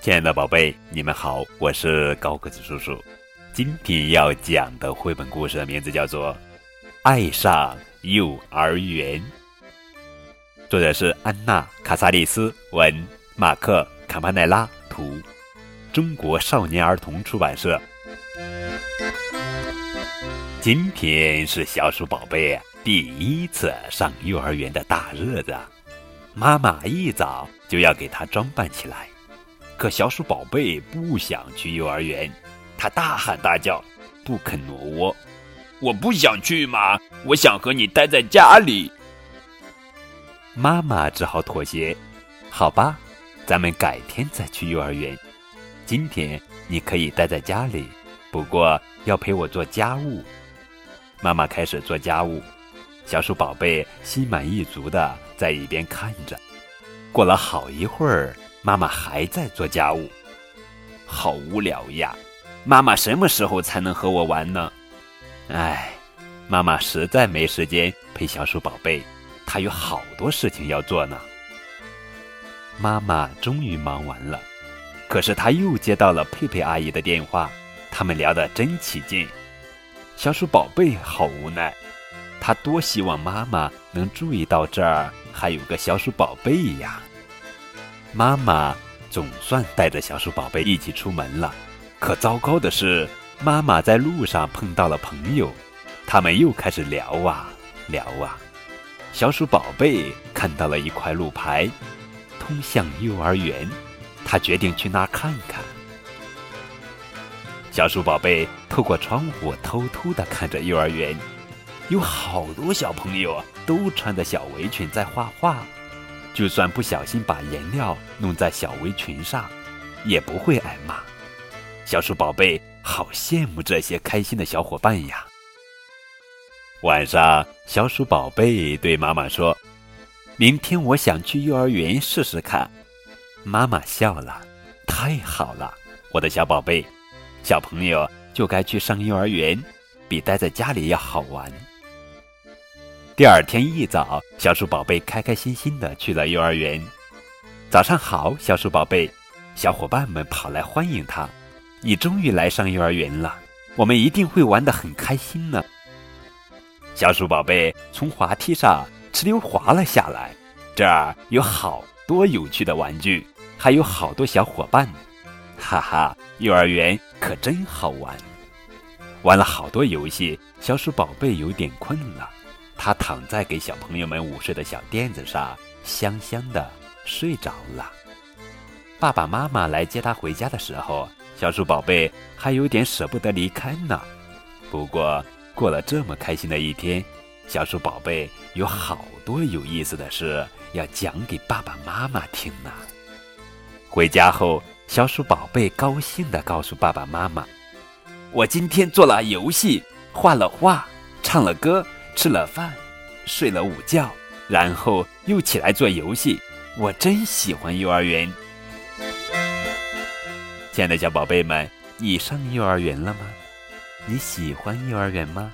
亲爱的宝贝，你们好，我是高个子叔叔。今天要讲的绘本故事的名字叫做《爱上幼儿园》，作者是安娜·卡萨利斯，文马克·卡帕奈拉，图，中国少年儿童出版社。今天是小鼠宝贝第一次上幼儿园的大日子，妈妈一早就要给他装扮起来。可小鼠宝贝不想去幼儿园，他大喊大叫，不肯挪窝。我不想去嘛，我想和你待在家里。妈妈只好妥协。好吧，咱们改天再去幼儿园。今天你可以待在家里，不过要陪我做家务。妈妈开始做家务，小鼠宝贝心满意足的在一边看着。过了好一会儿，妈妈还在做家务，好无聊呀！妈妈什么时候才能和我玩呢？唉，妈妈实在没时间陪小鼠宝贝，她有好多事情要做呢。妈妈终于忙完了，可是她又接到了佩佩阿姨的电话，他们聊得真起劲。小鼠宝贝好无奈，他多希望妈妈能注意到这儿还有个小鼠宝贝呀。妈妈总算带着小鼠宝贝一起出门了，可糟糕的是，妈妈在路上碰到了朋友，他们又开始聊啊聊啊。小鼠宝贝看到了一块路牌，通向幼儿园，他决定去那儿看看。小鼠宝贝透过窗户偷偷地看着幼儿园，有好多小朋友都穿着小围裙在画画，就算不小心把颜料弄在小围裙上，也不会挨骂。小鼠宝贝好羡慕这些开心的小伙伴呀！晚上，小鼠宝贝对妈妈说：“明天我想去幼儿园试试看。”妈妈笑了：“太好了，我的小宝贝。”小朋友就该去上幼儿园，比待在家里要好玩。第二天一早，小鼠宝贝开开心心的去了幼儿园。早上好，小鼠宝贝！小伙伴们跑来欢迎他。你终于来上幼儿园了，我们一定会玩得很开心呢。小鼠宝贝从滑梯上哧溜滑了下来。这儿有好多有趣的玩具，还有好多小伙伴。哈哈，幼儿园可真好玩！玩了好多游戏，小鼠宝贝有点困了，他躺在给小朋友们午睡的小垫子上，香香的睡着了。爸爸妈妈来接他回家的时候，小鼠宝贝还有点舍不得离开呢。不过过了这么开心的一天，小鼠宝贝有好多有意思的事要讲给爸爸妈妈听呢。回家后。小鼠宝贝高兴地告诉爸爸妈妈：“我今天做了游戏，画了画，唱了歌，吃了饭，睡了午觉，然后又起来做游戏。我真喜欢幼儿园。”亲爱的小宝贝们，你上幼儿园了吗？你喜欢幼儿园吗？